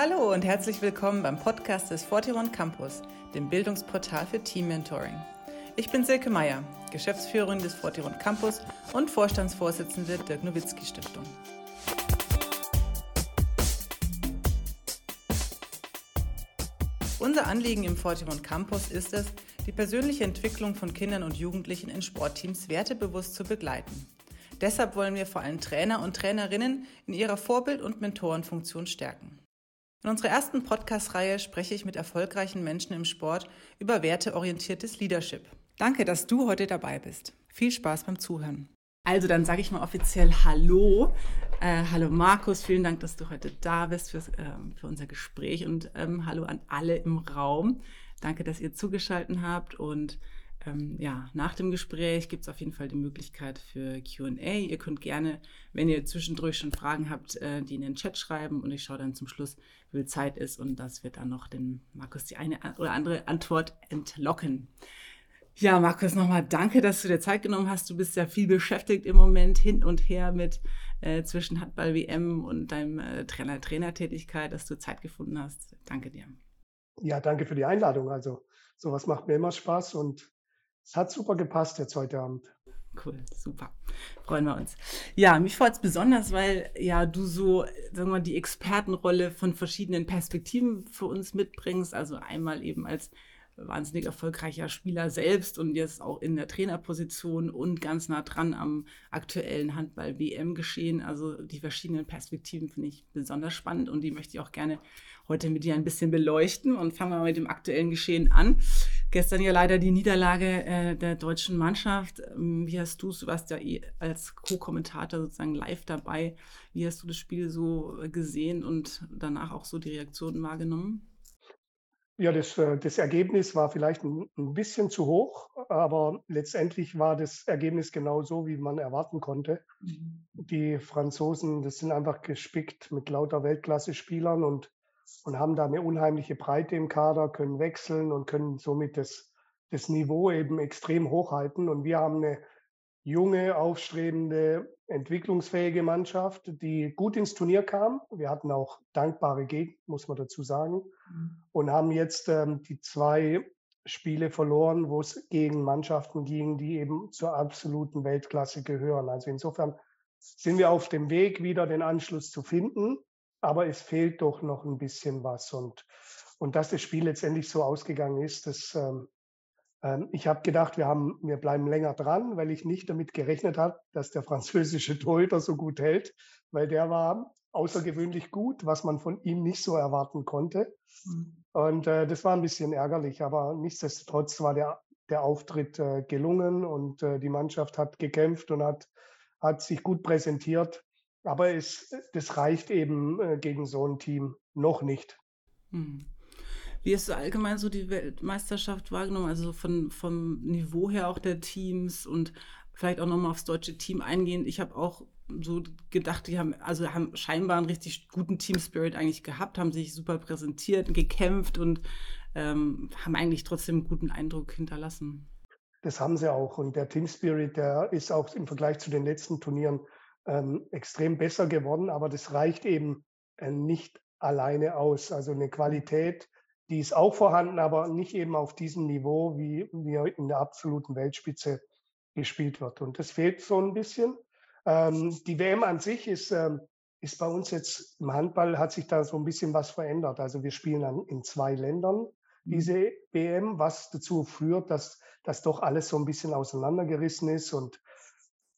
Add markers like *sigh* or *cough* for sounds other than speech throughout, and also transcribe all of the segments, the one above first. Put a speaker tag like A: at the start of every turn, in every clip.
A: Hallo und herzlich willkommen beim Podcast des 41 Campus, dem Bildungsportal für Team Mentoring. Ich bin Silke Meyer, Geschäftsführerin des 41 Campus und Vorstandsvorsitzende der Nowitzki Stiftung. Unser Anliegen im 41 Campus ist es, die persönliche Entwicklung von Kindern und Jugendlichen in Sportteams wertebewusst zu begleiten. Deshalb wollen wir vor allem Trainer und Trainerinnen in ihrer Vorbild- und Mentorenfunktion stärken. In unserer ersten Podcast-Reihe spreche ich mit erfolgreichen Menschen im Sport über werteorientiertes Leadership. Danke, dass du heute dabei bist. Viel Spaß beim Zuhören. Also dann sage ich mal offiziell Hallo. Äh, hallo Markus, vielen Dank, dass du heute da bist für, ähm, für unser Gespräch und ähm, hallo an alle im Raum. Danke, dass ihr zugeschaltet habt und ähm, ja, nach dem Gespräch gibt es auf jeden Fall die Möglichkeit für QA. Ihr könnt gerne, wenn ihr zwischendurch schon Fragen habt, äh, die in den Chat schreiben und ich schaue dann zum Schluss, wie viel Zeit ist und das wird dann noch den Markus die eine oder andere Antwort entlocken. Ja, Markus, nochmal danke, dass du dir Zeit genommen hast. Du bist ja viel beschäftigt im Moment hin und her mit äh, zwischen Handball-WM und deinem äh, Trainer-Trainertätigkeit, dass du Zeit gefunden hast. Danke dir.
B: Ja, danke für die Einladung. Also sowas macht mir immer Spaß und es hat super gepasst jetzt heute Abend.
A: Cool, super. Freuen wir uns. Ja, mich freut es besonders, weil ja du so, sagen wir die Expertenrolle von verschiedenen Perspektiven für uns mitbringst. Also einmal eben als wahnsinnig erfolgreicher Spieler selbst und jetzt auch in der Trainerposition und ganz nah dran am aktuellen Handball-WM-Geschehen. Also die verschiedenen Perspektiven finde ich besonders spannend und die möchte ich auch gerne heute mit dir ein bisschen beleuchten. Und fangen wir mal mit dem aktuellen Geschehen an. Gestern ja leider die Niederlage äh, der deutschen Mannschaft. Ähm, wie hast du es, du warst ja eh als Co-Kommentator sozusagen live dabei. Wie hast du das Spiel so gesehen und danach auch so die Reaktionen wahrgenommen?
B: Ja, das, äh, das Ergebnis war vielleicht ein, ein bisschen zu hoch, aber letztendlich war das Ergebnis genau so, wie man erwarten konnte. Mhm. Die Franzosen, das sind einfach gespickt mit lauter Weltklasse-Spielern und, und haben da eine unheimliche Breite im Kader, können wechseln und können somit das, das Niveau eben extrem hochhalten. Und wir haben eine junge, aufstrebende, entwicklungsfähige Mannschaft, die gut ins Turnier kam. Wir hatten auch dankbare Gegner, muss man dazu sagen, mhm. und haben jetzt ähm, die zwei Spiele verloren, wo es gegen Mannschaften ging, die eben zur absoluten Weltklasse gehören. Also insofern sind wir auf dem Weg, wieder den Anschluss zu finden, aber es fehlt doch noch ein bisschen was. Und, und dass das Spiel letztendlich so ausgegangen ist, das ähm, ähm, ich habe gedacht, wir, haben, wir bleiben länger dran, weil ich nicht damit gerechnet habe, dass der französische Torhüter so gut hält, weil der war außergewöhnlich gut, was man von ihm nicht so erwarten konnte. Mhm. Und äh, das war ein bisschen ärgerlich, aber nichtsdestotrotz war der, der Auftritt äh, gelungen und äh, die Mannschaft hat gekämpft und hat, hat sich gut präsentiert. Aber es, das reicht eben äh, gegen so ein Team noch nicht.
A: Mhm. Wie hast du allgemein so die Weltmeisterschaft wahrgenommen? Also von, vom Niveau her auch der Teams und vielleicht auch nochmal aufs deutsche Team eingehen. Ich habe auch so gedacht, die haben, also haben scheinbar einen richtig guten Team-Spirit eigentlich gehabt, haben sich super präsentiert, gekämpft und ähm, haben eigentlich trotzdem einen guten Eindruck hinterlassen.
B: Das haben sie auch. Und der Team-Spirit, der ist auch im Vergleich zu den letzten Turnieren ähm, extrem besser geworden. Aber das reicht eben äh, nicht alleine aus. Also eine Qualität, die ist auch vorhanden, aber nicht eben auf diesem Niveau, wie, wie in der absoluten Weltspitze gespielt wird. Und das fehlt so ein bisschen. Ähm, die WM an sich ist, ähm, ist bei uns jetzt im Handball hat sich da so ein bisschen was verändert. Also wir spielen dann in zwei Ländern mhm. diese WM, was dazu führt, dass, dass doch alles so ein bisschen auseinandergerissen ist und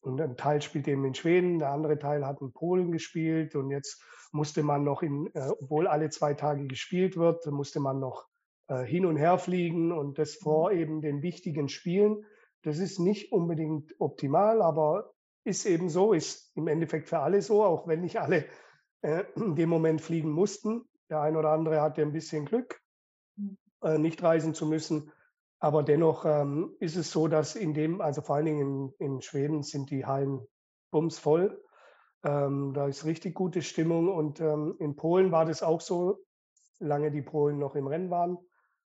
B: und ein Teil spielt eben in Schweden, der andere Teil hat in Polen gespielt und jetzt musste man noch in, äh, obwohl alle zwei Tage gespielt wird, musste man noch äh, hin und her fliegen und das vor mhm. eben den wichtigen Spielen. Das ist nicht unbedingt optimal, aber ist eben so, ist im Endeffekt für alle so, auch wenn nicht alle äh, in dem Moment fliegen mussten. Der ein oder andere hatte ein bisschen Glück, mhm. äh, nicht reisen zu müssen. Aber dennoch ähm, ist es so, dass in dem, also vor allen Dingen in, in Schweden sind die Hallen bumsvoll. Ähm, da ist richtig gute Stimmung. Und ähm, in Polen war das auch so, lange die Polen noch im Rennen waren,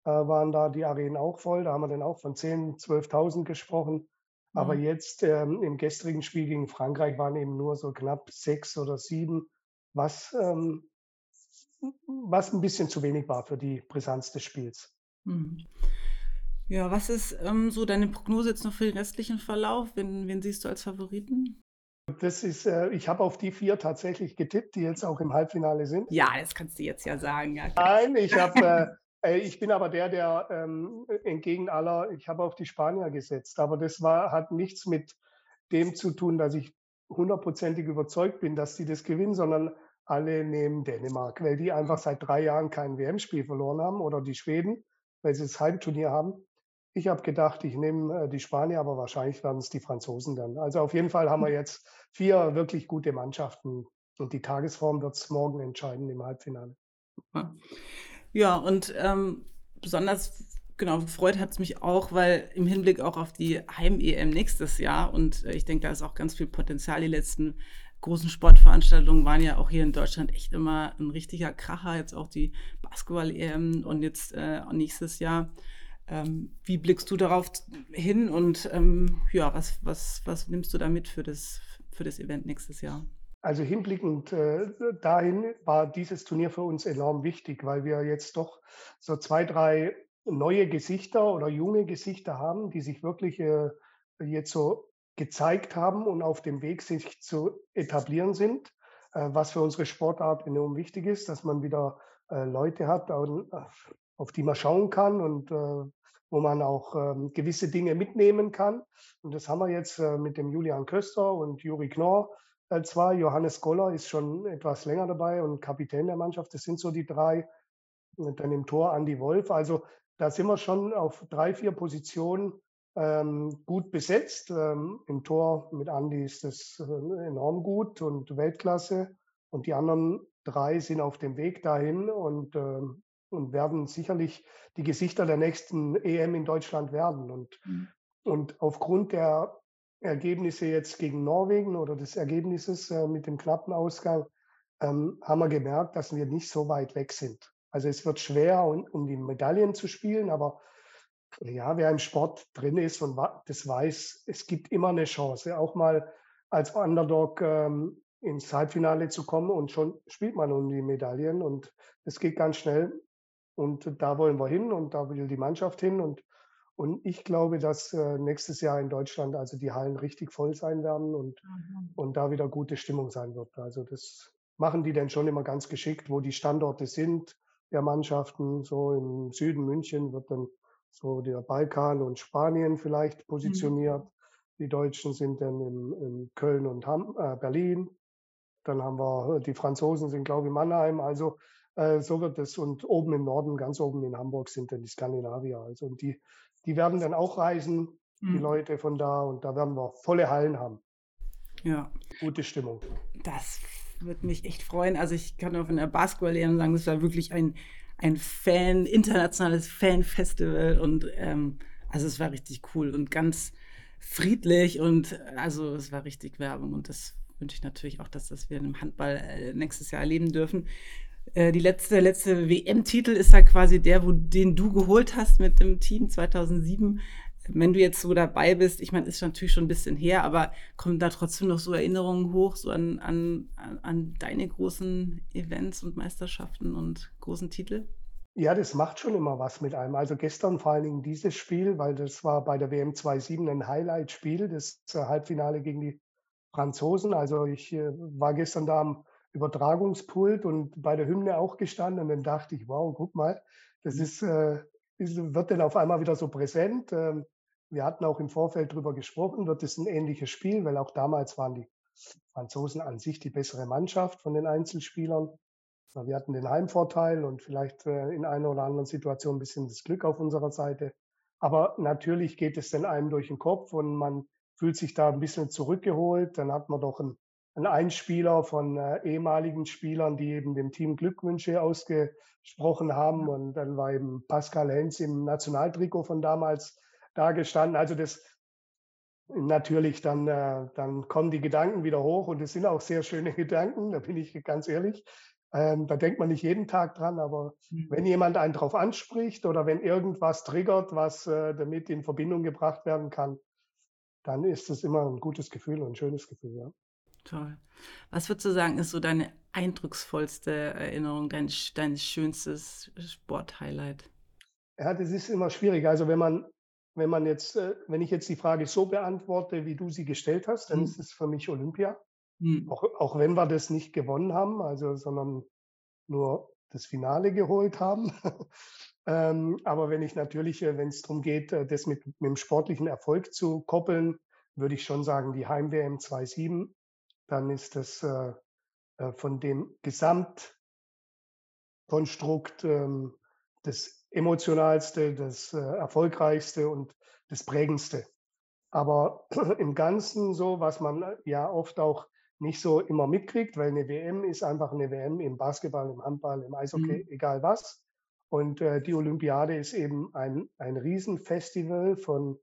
B: äh, waren da die Arenen auch voll. Da haben wir dann auch von 10.000, 12.000 gesprochen. Mhm. Aber jetzt ähm, im gestrigen Spiel gegen Frankreich waren eben nur so knapp sechs oder sieben, was ähm, was ein bisschen zu wenig war für die Brisanz des Spiels.
A: Mhm. Ja, was ist ähm, so deine Prognose jetzt noch für den restlichen Verlauf? Wen, wen siehst du als Favoriten?
B: Das ist, äh, ich habe auf die vier tatsächlich getippt, die jetzt auch im Halbfinale sind.
A: Ja, das kannst du jetzt ja sagen. Ja.
B: Nein, ich *laughs* habe, äh, äh, ich bin aber der, der ähm, entgegen aller, ich habe auf die Spanier gesetzt. Aber das war, hat nichts mit dem zu tun, dass ich hundertprozentig überzeugt bin, dass sie das gewinnen, sondern alle nehmen Dänemark, weil die einfach seit drei Jahren kein WM-Spiel verloren haben oder die Schweden, weil sie das Heimturnier haben. Ich habe gedacht, ich nehme äh, die Spanier, aber wahrscheinlich werden es die Franzosen dann. Also auf jeden Fall haben wir jetzt vier wirklich gute Mannschaften und die Tagesform wird es morgen entscheiden im Halbfinale.
A: Ja, und ähm, besonders genau gefreut hat es mich auch, weil im Hinblick auch auf die Heim-EM nächstes Jahr und äh, ich denke, da ist auch ganz viel Potenzial. Die letzten großen Sportveranstaltungen waren ja auch hier in Deutschland echt immer ein richtiger Kracher. Jetzt auch die Basketball-EM und jetzt äh, nächstes Jahr ähm, wie blickst du darauf hin und ähm, ja, was, was, was nimmst du da mit für das, für das Event nächstes Jahr?
B: Also hinblickend äh, dahin war dieses Turnier für uns enorm wichtig, weil wir jetzt doch so zwei, drei neue Gesichter oder junge Gesichter haben, die sich wirklich äh, jetzt so gezeigt haben und auf dem Weg sich zu etablieren sind, äh, was für unsere Sportart enorm wichtig ist, dass man wieder äh, Leute hat, auf die man schauen kann und äh, wo man auch ähm, gewisse Dinge mitnehmen kann. Und das haben wir jetzt äh, mit dem Julian Köster und Juri Knorr äh, zwar. Johannes Goller ist schon etwas länger dabei und Kapitän der Mannschaft. Das sind so die drei. Und dann im Tor Andi Wolf. Also da sind wir schon auf drei, vier Positionen ähm, gut besetzt. Ähm, Im Tor mit Andi ist das äh, enorm gut und Weltklasse. Und die anderen drei sind auf dem Weg dahin. Und ähm, und werden sicherlich die Gesichter der nächsten EM in Deutschland werden. Und, mhm. und aufgrund der Ergebnisse jetzt gegen Norwegen oder des Ergebnisses äh, mit dem knappen Ausgang ähm, haben wir gemerkt, dass wir nicht so weit weg sind. Also es wird schwer, um, um die Medaillen zu spielen, aber ja, wer im Sport drin ist und das weiß, es gibt immer eine Chance, auch mal als Underdog ähm, ins Halbfinale zu kommen und schon spielt man um die Medaillen und es geht ganz schnell. Und da wollen wir hin und da will die Mannschaft hin. Und, und ich glaube, dass äh, nächstes Jahr in Deutschland also die Hallen richtig voll sein werden und, mhm. und da wieder gute Stimmung sein wird. Also das machen die dann schon immer ganz geschickt, wo die Standorte sind der Mannschaften. So im Süden München wird dann so der Balkan und Spanien vielleicht mhm. positioniert. Mhm. Die Deutschen sind dann in, in Köln und Ham, äh, Berlin. Dann haben wir, die Franzosen sind, glaube ich, Mannheim. Also äh, so wird es. Und oben im Norden, ganz oben in Hamburg, sind dann die Skandinavier. Also und die, die werden dann auch reisen, die mhm. Leute von da. Und da werden wir volle Hallen haben.
A: Ja.
B: Gute Stimmung.
A: Das würde mich echt freuen. Also ich kann auch von der Basketball-Lehrerin sagen, das war wirklich ein, ein Fan, internationales Fan-Festival. Und ähm, also es war richtig cool und ganz friedlich und also es war richtig Werbung und das wünsche ich natürlich auch, dass das wir im Handball äh, nächstes Jahr erleben dürfen. Äh, die letzte, letzte WM-Titel ist ja quasi der, wo, den du geholt hast mit dem Team 2007. Wenn du jetzt so dabei bist, ich meine, ist natürlich schon ein bisschen her, aber kommen da trotzdem noch so Erinnerungen hoch, so an, an, an deine großen Events und Meisterschaften und großen Titel?
B: Ja, das macht schon immer was mit einem. Also gestern vor allen Dingen dieses Spiel, weil das war bei der WM 2.7 ein Highlight-Spiel, das Halbfinale gegen die Franzosen. Also ich äh, war gestern da am Übertragungspult und bei der Hymne auch gestanden und dann dachte ich, wow, guck mal, das ist, äh, ist wird dann auf einmal wieder so präsent. Ähm, wir hatten auch im Vorfeld darüber gesprochen, wird es ein ähnliches Spiel, weil auch damals waren die Franzosen an sich die bessere Mannschaft von den Einzelspielern. Wir hatten den Heimvorteil und vielleicht äh, in einer oder anderen Situation ein bisschen das Glück auf unserer Seite. Aber natürlich geht es dann einem durch den Kopf und man fühlt sich da ein bisschen zurückgeholt. Dann hat man doch ein ein Einspieler von äh, ehemaligen Spielern, die eben dem Team Glückwünsche ausgesprochen haben. Und dann war eben Pascal Hens im Nationaltrikot von damals da gestanden. Also das natürlich, dann, äh, dann kommen die Gedanken wieder hoch und es sind auch sehr schöne *laughs* Gedanken, da bin ich ganz ehrlich. Ähm, da denkt man nicht jeden Tag dran, aber mhm. wenn jemand einen darauf anspricht oder wenn irgendwas triggert, was äh, damit in Verbindung gebracht werden kann, dann ist es immer ein gutes Gefühl und ein schönes Gefühl. Ja.
A: Toll. Was würdest du sagen, ist so deine eindrucksvollste Erinnerung, dein, dein schönstes Sporthighlight?
B: Ja, das ist immer schwierig. Also wenn man, wenn man jetzt, äh, wenn ich jetzt die Frage so beantworte, wie du sie gestellt hast, dann mhm. ist es für mich Olympia. Mhm. Auch, auch wenn wir das nicht gewonnen haben, also sondern nur das Finale geholt haben. *laughs* ähm, aber wenn ich natürlich, äh, wenn es darum geht, äh, das mit, mit dem sportlichen Erfolg zu koppeln, würde ich schon sagen, die Heim-WM 2.7, dann ist das äh, äh, von dem Gesamtkonstrukt ähm, das emotionalste, das äh, erfolgreichste und das prägendste. Aber *clears throat* im Ganzen so, was man äh, ja oft auch nicht so immer mitkriegt, weil eine WM ist einfach eine WM im Basketball, im Handball, im Eishockey, mhm. egal was. Und äh, die Olympiade ist eben ein, ein Riesenfestival von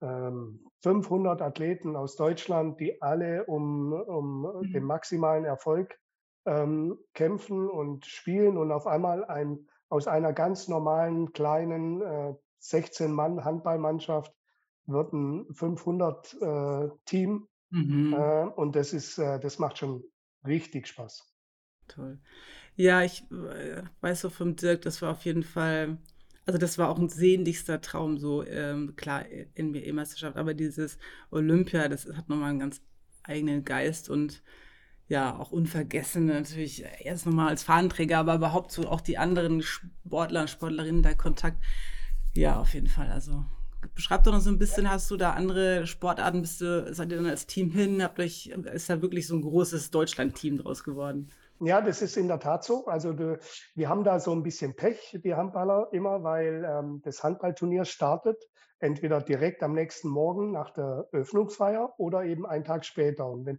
B: 500 Athleten aus Deutschland, die alle um, um mhm. den maximalen Erfolg ähm, kämpfen und spielen und auf einmal ein, aus einer ganz normalen kleinen äh, 16-Mann-Handballmannschaft wird ein 500-Team äh, mhm. äh, und das ist, äh, das macht schon richtig Spaß.
A: Toll. Ja, ich äh, weiß so vom Dirk, das war auf jeden Fall also das war auch ein sehnlichster Traum, so ähm, klar, NBA-Meisterschaft, aber dieses Olympia, das hat nochmal einen ganz eigenen Geist und ja, auch unvergessen natürlich erst nochmal als Fahnenträger, aber überhaupt so auch die anderen Sportler und Sportlerinnen, der Kontakt. Ja, auf jeden Fall. Also beschreib doch noch so ein bisschen, hast du da andere Sportarten, bist du, seid ihr dann als Team hin, habt euch, ist da wirklich so ein großes Deutschland-Team draus geworden?
B: Ja, das ist in der Tat so. Also de, wir haben da so ein bisschen Pech, die Handballer immer, weil ähm, das Handballturnier startet entweder direkt am nächsten Morgen nach der Öffnungsfeier oder eben einen Tag später. Und wenn,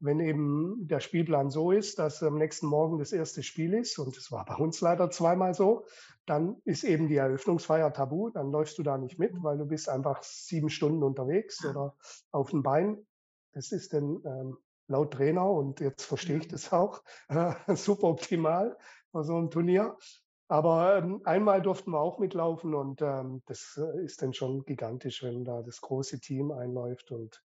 B: wenn eben der Spielplan so ist, dass am nächsten Morgen das erste Spiel ist, und das war bei uns leider zweimal so, dann ist eben die Eröffnungsfeier tabu, dann läufst du da nicht mit, weil du bist einfach sieben Stunden unterwegs oder auf dem Bein. Das ist dann ähm, laut Trainer und jetzt verstehe ich das auch, äh, *laughs* super optimal bei so einem Turnier. Aber ähm, einmal durften wir auch mitlaufen und ähm, das äh, ist dann schon gigantisch, wenn da das große Team einläuft und,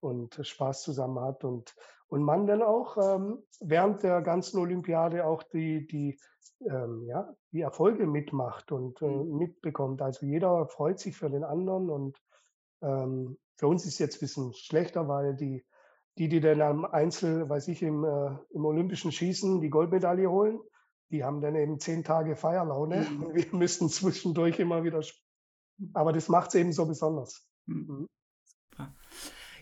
B: und Spaß zusammen hat und, und man dann auch ähm, während der ganzen Olympiade auch die, die, ähm, ja, die Erfolge mitmacht und äh, mhm. mitbekommt. Also jeder freut sich für den anderen und ähm, für uns ist jetzt ein bisschen schlechter, weil die die, die dann am Einzel, weiß ich, im, äh, im olympischen Schießen die Goldmedaille holen, die haben dann eben zehn Tage Feierlaune mhm. wir müssen zwischendurch immer wieder. Aber das macht es eben so besonders. Mhm.
A: mhm. Super.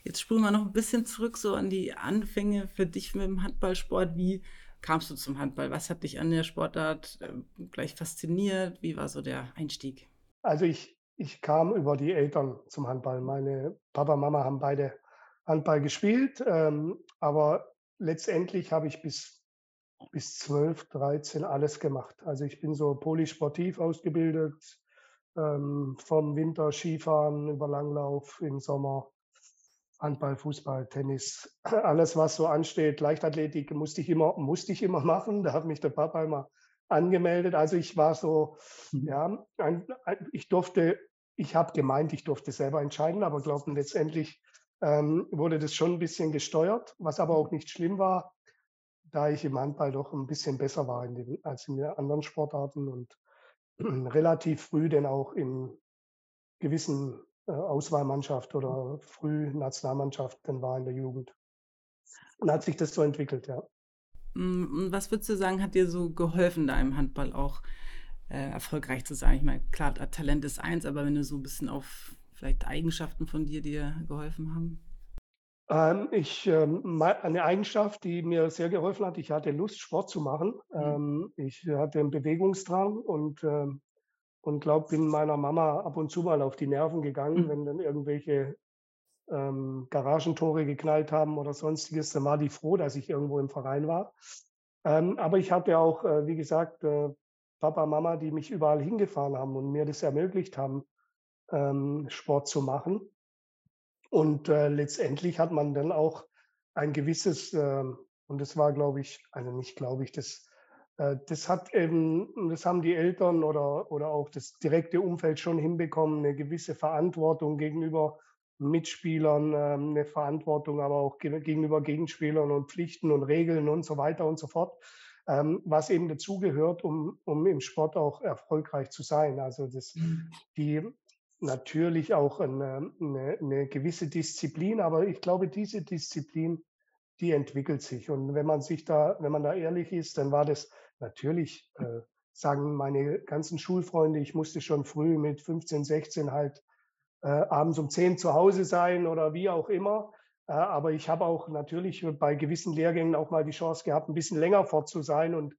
A: Jetzt spulen wir noch ein bisschen zurück so an die Anfänge für dich mit dem Handballsport. Wie kamst du zum Handball? Was hat dich an der Sportart äh, gleich fasziniert? Wie war so der Einstieg?
B: Also ich, ich kam über die Eltern zum Handball. Meine Papa und Mama haben beide Handball gespielt, ähm, aber letztendlich habe ich bis, bis 12, 13 alles gemacht. Also ich bin so polysportiv ausgebildet, ähm, vom Winter Skifahren über Langlauf im Sommer, Handball, Fußball, Tennis, *clears throat* alles was so ansteht. Leichtathletik musste ich immer, musste ich immer *laughs* machen. Da hat mich der Papa immer angemeldet. Also ich war so, mhm. ja, ein, ein, ich durfte, ich habe gemeint, ich durfte selber entscheiden, aber glauben letztendlich ähm, wurde das schon ein bisschen gesteuert, was aber auch nicht schlimm war, da ich im Handball doch ein bisschen besser war in den, als in den anderen Sportarten und *clears throat* relativ früh dann auch in gewissen äh, Auswahlmannschaft oder früh Nationalmannschaft dann war in der Jugend. Und hat sich das so entwickelt, ja.
A: Mm, was würdest du sagen, hat dir so geholfen, da im Handball auch äh, erfolgreich zu sein? Ich meine, klar, Talent ist eins, aber wenn du so ein bisschen auf vielleicht Eigenschaften von dir, die dir geholfen haben?
B: Ähm, ich, ähm, eine Eigenschaft, die mir sehr geholfen hat, ich hatte Lust, Sport zu machen. Mhm. Ähm, ich hatte einen Bewegungsdrang und, ähm, und glaube, bin meiner Mama ab und zu mal auf die Nerven gegangen, mhm. wenn dann irgendwelche ähm, Garagentore geknallt haben oder sonstiges. Dann war die froh, dass ich irgendwo im Verein war. Ähm, aber ich hatte auch, äh, wie gesagt, äh, Papa, Mama, die mich überall hingefahren haben und mir das ermöglicht haben, ähm, Sport zu machen. Und äh, letztendlich hat man dann auch ein gewisses, äh, und das war, glaube ich, also nicht glaube ich, das, äh, das hat eben, das haben die Eltern oder, oder auch das direkte Umfeld schon hinbekommen, eine gewisse Verantwortung gegenüber Mitspielern ähm, eine Verantwortung, aber auch gegenüber Gegenspielern und Pflichten und Regeln und so weiter und so fort, ähm, was eben dazugehört, um, um im Sport auch erfolgreich zu sein. Also das, mhm. die natürlich auch eine, eine, eine gewisse Disziplin, aber ich glaube, diese Disziplin, die entwickelt sich. Und wenn man sich da, wenn man da ehrlich ist, dann war das natürlich, äh, sagen meine ganzen Schulfreunde, ich musste schon früh mit 15, 16 halt äh, abends um 10 zu Hause sein oder wie auch immer. Äh, aber ich habe auch natürlich bei gewissen Lehrgängen auch mal die Chance gehabt, ein bisschen länger fort zu sein und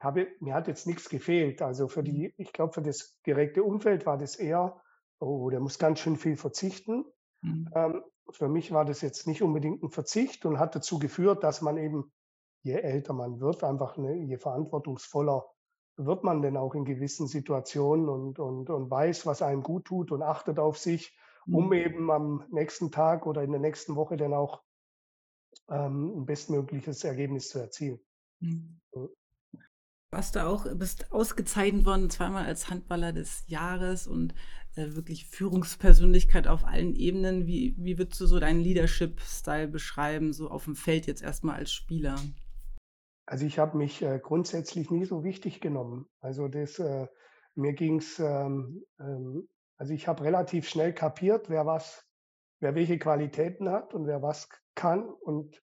B: habe, mir hat jetzt nichts gefehlt. Also für die, ich glaube, für das gerechte Umfeld war das eher, oh, der muss ganz schön viel verzichten. Mhm. Ähm, für mich war das jetzt nicht unbedingt ein Verzicht und hat dazu geführt, dass man eben, je älter man wird, einfach eine, je verantwortungsvoller wird man denn auch in gewissen Situationen und, und, und weiß, was einem gut tut und achtet auf sich, um mhm. eben am nächsten Tag oder in der nächsten Woche dann auch ähm, ein bestmögliches Ergebnis zu erzielen. Mhm.
A: Warst du auch, bist ausgezeichnet worden, zweimal als Handballer des Jahres und äh, wirklich Führungspersönlichkeit auf allen Ebenen. Wie, wie würdest du so deinen Leadership-Style beschreiben, so auf dem Feld jetzt erstmal als Spieler?
B: Also ich habe mich äh, grundsätzlich nie so wichtig genommen. Also das, äh, mir ging es, ähm, ähm, also ich habe relativ schnell kapiert, wer was, wer welche Qualitäten hat und wer was kann. Und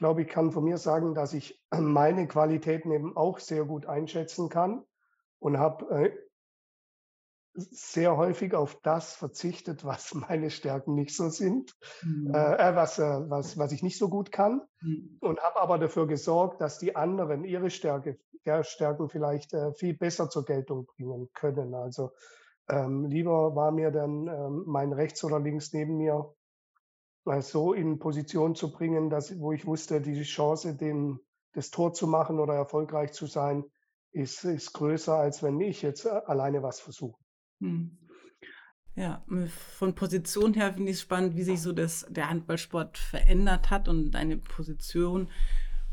B: glaube, ich kann von mir sagen, dass ich *clears throat* meine Qualitäten eben auch sehr gut einschätzen kann und habe äh, sehr häufig auf das verzichtet, was meine Stärken nicht so sind, mhm. äh, äh was, äh, was, was ich nicht so gut kann mhm. und habe aber dafür gesorgt, dass die anderen ihre Stärke, der Stärken vielleicht äh, viel besser zur Geltung bringen können. Also ähm, lieber war mir dann ähm, mein rechts oder links neben mir so in Position zu bringen, dass, wo ich wusste, die Chance, den, das Tor zu machen oder erfolgreich zu sein, ist, ist größer, als wenn ich jetzt äh, alleine was versuche. Hm.
A: Ja, von Position her finde ich es spannend, wie sich so das, der Handballsport verändert hat und deine Position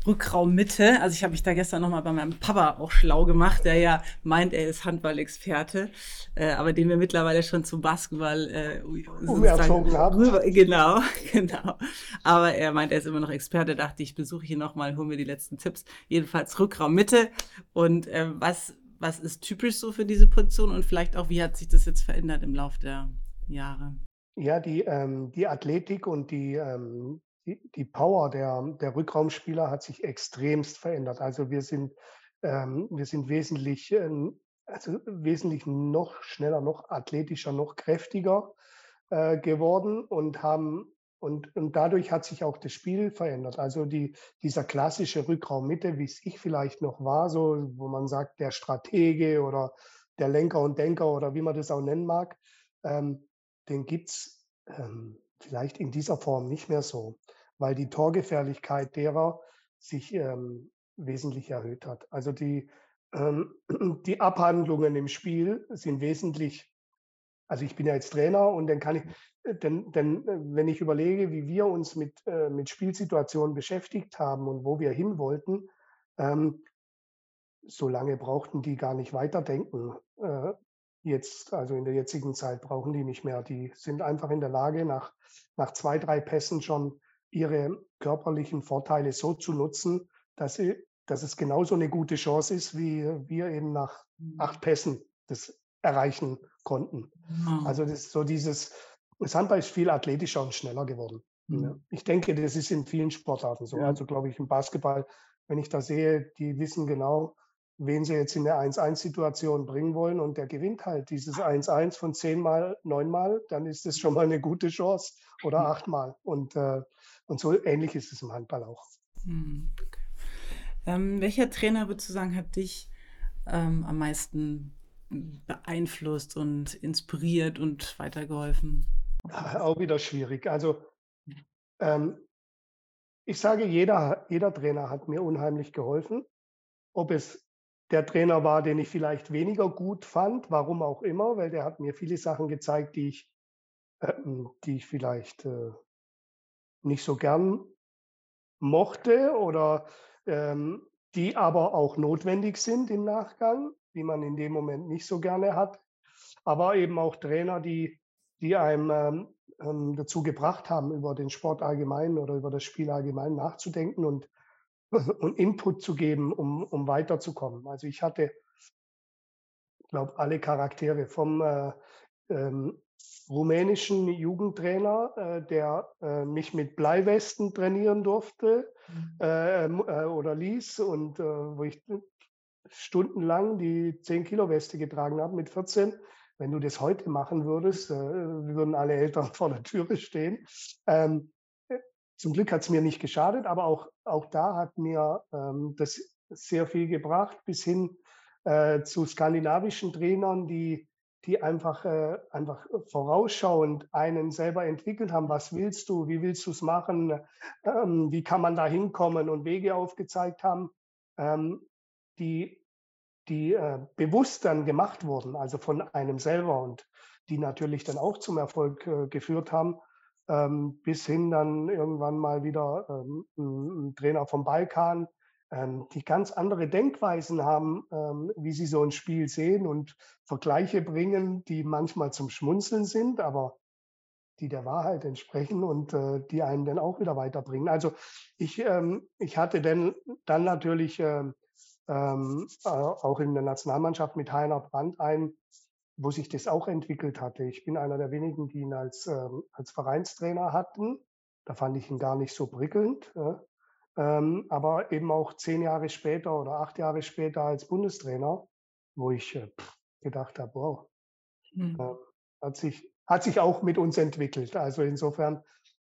A: Rückraummitte. Also ich habe mich da gestern nochmal bei meinem Papa auch schlau gemacht, der ja meint, er ist Handballexperte, äh, aber den wir mittlerweile schon zum Basketball äh,
B: umerzogen haben. Rüber,
A: genau, *laughs* genau. Aber er meint, er ist immer noch Experte. Dachte ich, besuche ihn nochmal, hol mir die letzten Tipps. Jedenfalls Rückraummitte. Und äh, was was ist typisch so für diese Position und vielleicht auch, wie hat sich das jetzt verändert im Laufe der Jahre?
B: Ja, die, ähm, die Athletik und die, ähm, die, die, Power der, der Rückraumspieler hat sich extremst verändert. Also wir sind, ähm, wir sind wesentlich, ähm, also wesentlich noch schneller, noch athletischer, noch kräftiger äh, geworden und haben und, und dadurch hat sich auch das Spiel verändert. Also die, dieser klassische Rückraum Mitte, wie es ich vielleicht noch war, so wo man sagt, der Stratege oder der Lenker und Denker oder wie man das auch nennen mag, ähm, den gibt es ähm, vielleicht in dieser Form nicht mehr so, weil die Torgefährlichkeit derer sich ähm, wesentlich erhöht hat. Also die, ähm, *clears throat* die Abhandlungen im Spiel sind wesentlich also ich bin ja jetzt Trainer und dann kann ich, äh, denn, denn äh, wenn ich überlege, wie wir uns mit, äh, mit Spielsituationen beschäftigt haben und wo wir hin wollten, ähm, so lange brauchten die gar nicht weiterdenken. Äh, jetzt, also in der jetzigen Zeit brauchen die nicht mehr. Die sind einfach in der Lage, nach, nach zwei, drei Pässen schon ihre körperlichen Vorteile so zu nutzen, dass, sie, dass es genauso eine gute Chance ist, wie wir eben nach acht. Pässen das erreichen konnten. Mhm. Also das ist so dieses, das Handball ist viel athletischer und schneller geworden. Mhm. Ich denke, das ist in vielen Sportarten so. Ja. Also glaube ich im Basketball, wenn ich da sehe, die wissen genau, wen sie jetzt in der 1-1-Situation bringen wollen und der gewinnt halt dieses 1-1 von zehnmal, neunmal, dann ist das schon mal eine gute Chance oder achtmal. Und, äh, und so ähnlich ist es im Handball auch. Mhm.
A: Okay. Ähm, welcher Trainer, würdest du sagen, hat dich ähm, am meisten beeinflusst und inspiriert und weitergeholfen? *laughs*
B: Auch wieder schwierig. Also ähm, ich sage, jeder, jeder Trainer hat mir unheimlich geholfen. Ob es der Trainer war, den ich vielleicht weniger gut fand, warum auch immer, weil der hat mir viele Sachen gezeigt, die ich, äh, die ich vielleicht äh, nicht so gern mochte oder ähm, die aber auch notwendig sind im Nachgang die man in dem Moment nicht so gerne hat. Aber eben auch Trainer, die, die einem ähm, ähm, dazu gebracht haben, über den Sport allgemein oder über das Spiel allgemein nachzudenken und, *laughs* und Input zu geben, um, um weiterzukommen. Also ich hatte, glaube alle Charaktere vom äh, ähm, rumänischen Jugendtrainer, äh, der äh, mich mit Bleiwesten trainieren durfte mhm. äh, ähm, äh oder ließ und äh, wo ich stundenlang die 10 Kilo Weste getragen habe mit 14. Wenn du das heute machen würdest, äh, würden alle Eltern *laughs* vor der Türe stehen. Ähm, zum Glück hat es mir nicht geschadet, aber auch, auch da hat mir ähm, das sehr viel gebracht, bis hin zu skandinavischen Trainern, die die einfach, äh, einfach vorausschauend einen selber entwickelt haben. Was willst du? Wie willst du es machen? Ähm, wie kann man da hinkommen? Und Wege aufgezeigt haben, ähm, die, die äh, bewusst dann gemacht wurden, also von einem selber und die natürlich dann auch zum Erfolg äh, geführt haben, ähm, bis hin dann irgendwann mal wieder ähm, ein, Trainer vom Balkan, ähm, die ganz andere Denkweisen haben, ähm, wie sie so ein Spiel sehen und Vergleiche bringen, die manchmal zum Schmunzeln sind, aber die der Wahrheit entsprechen und äh, die einen dann auch wieder weiterbringen. Also ich, ähm, ich hatte denn, dann natürlich ähm, ähm, auch in der Nationalmannschaft mit Heiner Brandt ein, wo sich das auch entwickelt hatte. Ich bin einer der wenigen, die ihn als, ähm, als Vereinstrainer hatten. Da fand ich ihn gar nicht so prickelnd. Ja. Ähm, aber eben auch zehn Jahre später oder acht Jahre später als Bundestrainer, wo ich äh, gedacht habe, wow, mhm. äh, hat, sich, hat sich auch mit uns entwickelt. Also insofern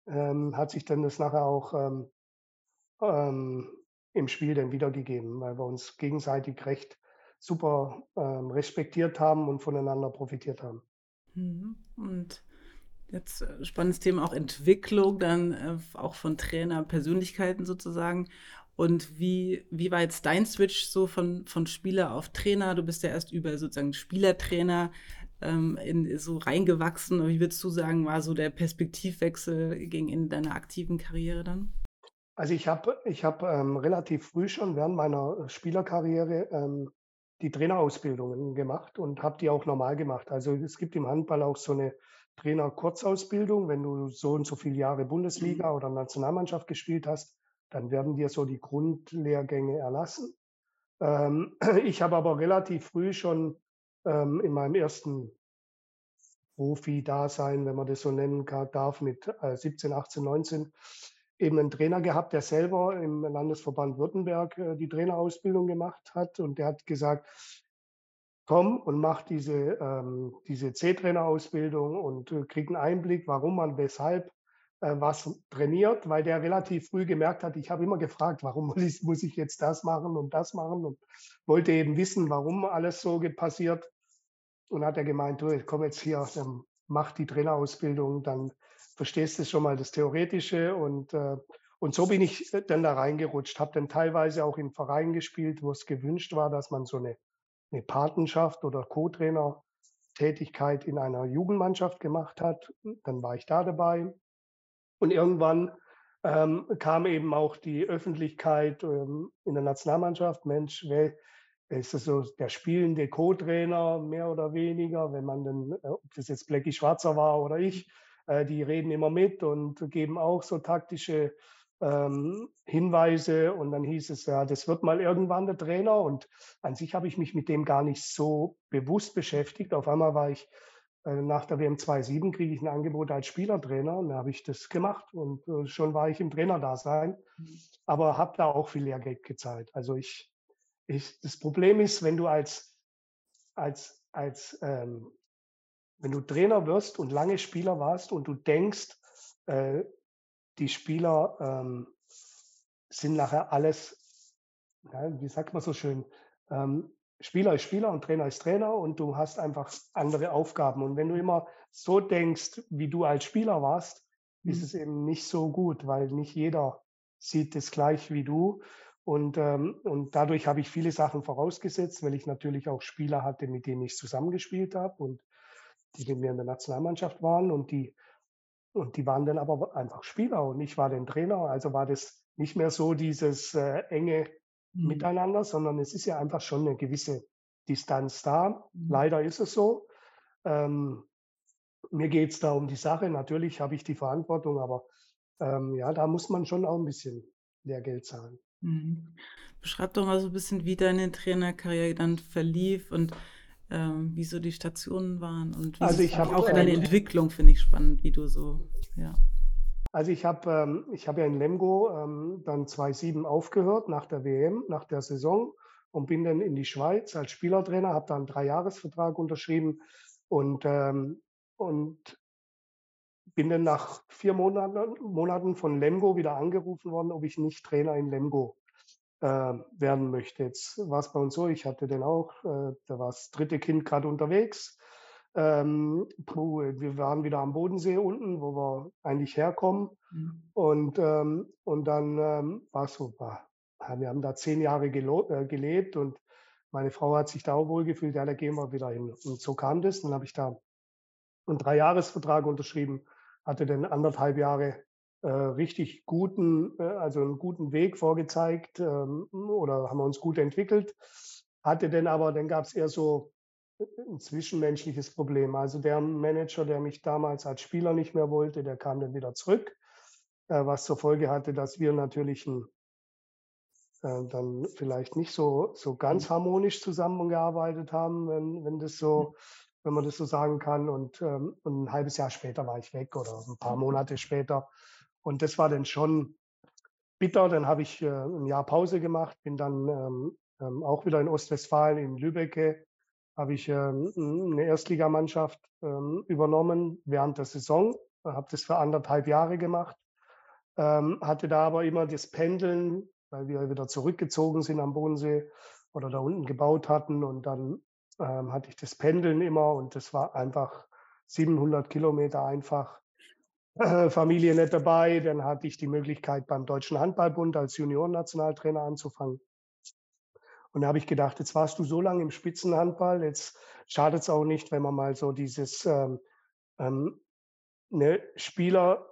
B: ähm, hat sich dann das nachher auch ähm, ähm, im Spiel dann wiedergegeben, weil wir uns gegenseitig recht super ähm, respektiert haben und voneinander profitiert haben.
A: Mhm. Und Jetzt äh, spannendes Thema auch Entwicklung, dann äh, auch von Trainer, Persönlichkeiten sozusagen. Und wie, wie war jetzt dein Switch so von, von Spieler auf Trainer? Du bist ja erst über sozusagen Spielertrainer ähm, in, so reingewachsen. Wie würdest du sagen, war so der Perspektivwechsel gegen in deiner aktiven Karriere dann?
B: Also ich habe ich hab, ähm, relativ früh schon während meiner Spielerkarriere ähm, die Trainerausbildungen gemacht und habe die auch normal gemacht. Also es gibt im Handball auch so eine Trainer-Kurzausbildung. Wenn du so und so viele Jahre Bundesliga mhm. oder Nationalmannschaft gespielt hast, dann werden dir so die Grundlehrgänge erlassen. Ähm, *clears throat* ich habe aber relativ früh schon ähm, in meinem ersten Profi-Dasein, wenn man das so nennen darf, mit 17, 18, 19, eben einen Trainer gehabt, der selber im Landesverband Württemberg äh, die Trainerausbildung gemacht hat. Und der hat gesagt, komm und mach diese, ähm, diese C-Trainer-Ausbildung und äh, krieg einen Einblick, warum man weshalb äh, was trainiert, weil der relativ früh gemerkt hat, ich habe immer gefragt, warum *laughs* muss ich, muss ich jetzt das machen und das machen und wollte eben wissen, warum alles so passiert. Und hat er gemeint, du, komm jetzt hier, dann mach die Trainerausbildung, dann verstehst du schon mal das Theoretische und äh, und so bin ich dann da reingerutscht, habe dann teilweise auch in Vereinen gespielt, wo es gewünscht war, dass man so eine eine Patenschaft oder Co-Trainer-Tätigkeit in einer Jugendmannschaft gemacht hat. Dann war ich da dabei. Und irgendwann ähm, kam eben auch die Öffentlichkeit ähm, in der Nationalmannschaft. Mensch, wer ist das so der spielende Co-Trainer, mehr oder weniger, wenn man dann, äh, ob das jetzt Blackie Schwarzer war oder ich, die reden immer mit und geben auch so taktische ähm, Hinweise. Und dann hieß es, ja, das wird mal irgendwann der Trainer. Und an sich habe ich mich mit dem gar nicht so bewusst beschäftigt. Auf einmal war ich äh, nach der WM 2.7 kriege ich ein Angebot als Spielertrainer. Und da habe ich das gemacht. Und äh, schon war ich im Trainerdasein, aber habe da auch viel Lehrgeld gezahlt. Also ich, ich, das Problem ist, wenn du als, als, als ähm, wenn du Trainer wirst und lange Spieler warst und du denkst, äh, die Spieler ähm, sind nachher alles, ja, wie sagt man so schön, ähm, Spieler ist Spieler und Trainer ist Trainer und du hast einfach andere Aufgaben. Und wenn du immer so denkst, wie du als Spieler warst, mhm. ist es eben nicht so gut, weil nicht jeder sieht es gleich wie du. Und, ähm, und dadurch habe ich viele Sachen vorausgesetzt, weil ich natürlich auch Spieler hatte, mit denen ich zusammengespielt habe und die mit mir in der Nationalmannschaft waren und die und die waren dann aber einfach Spieler und ich war den Trainer. Also war das nicht mehr so dieses äh, enge mhm. Miteinander, sondern es ist ja einfach schon eine gewisse Distanz da. Mhm. Leider ist es so. Ähm, mir geht es da um die Sache. Natürlich habe ich die Verantwortung, aber ähm, ja, da muss man schon auch ein bisschen Lehrgeld zahlen.
A: Mhm. Beschreib doch mal so ein bisschen, wie deine Trainerkarriere dann verlief und ähm, wie so die Stationen waren und
B: Also ich habe
A: auch deine Entwicklung finde ich spannend, wie du so, ja.
B: also ich habe ähm, ich habe ja in Lemgo ähm, dann 2007 aufgehört nach der WM, nach der Saison und bin dann in die Schweiz als Spielertrainer, habe da einen Dreijahresvertrag unterschrieben und ähm, und bin dann nach vier Monaten, Monaten von Lemgo wieder angerufen worden, ob ich nicht Trainer in Lemgo äh, werden möchte. Jetzt war es bei uns so, ich hatte den auch, äh, da war das dritte Kind gerade unterwegs. Ähm, puh, wir waren wieder am Bodensee unten, wo wir eigentlich herkommen.
A: Mhm.
B: Und, ähm, und dann ähm, war es so, bah, wir haben da zehn Jahre äh, gelebt und meine Frau hat sich da auch wohlgefühlt, ja, da gehen wir wieder hin. Und so kam das. Dann habe ich da einen Dreijahresvertrag unterschrieben, hatte dann anderthalb Jahre äh, richtig guten, äh, also einen guten Weg vorgezeigt ähm, oder haben wir uns gut entwickelt. Hatte dann aber, dann gab es eher so ein zwischenmenschliches Problem. Also der Manager, der mich damals als Spieler nicht mehr wollte, der kam dann wieder zurück, äh, was zur Folge hatte, dass wir natürlich ein, äh, dann vielleicht nicht so, so ganz harmonisch zusammengearbeitet haben, wenn, wenn das so, wenn man das so sagen kann. Und, ähm, und ein halbes Jahr später war ich weg oder ein paar Monate später. Und das war dann schon bitter. Dann habe ich äh, ein Jahr Pause gemacht, bin dann ähm, ähm, auch wieder in Ostwestfalen, in Lübbecke, habe ich ähm, eine Erstligamannschaft ähm, übernommen während der Saison, habe das für anderthalb Jahre gemacht, ähm, hatte da aber immer das Pendeln, weil wir wieder zurückgezogen sind am Bodensee oder da unten gebaut hatten und dann ähm, hatte ich das Pendeln immer und das war einfach 700 Kilometer einfach. Äh, Familie nicht dabei, dann hatte ich die Möglichkeit beim Deutschen Handballbund als Juniorennationaltrainer anzufangen. Und da habe ich gedacht, jetzt warst du so lange im Spitzenhandball, jetzt schadet es auch nicht, wenn man mal so dieses ähm, ähm, ne, Spielertypen